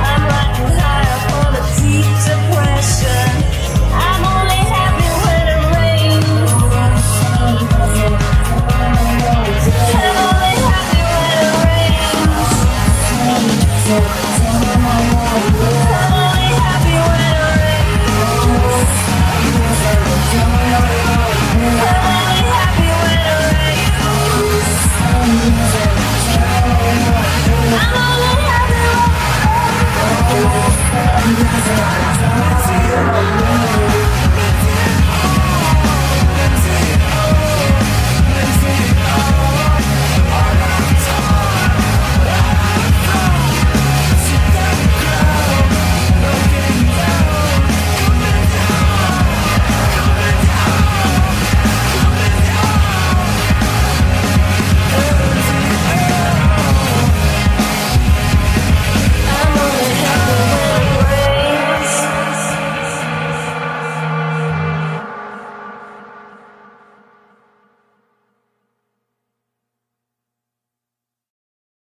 I'm writing high.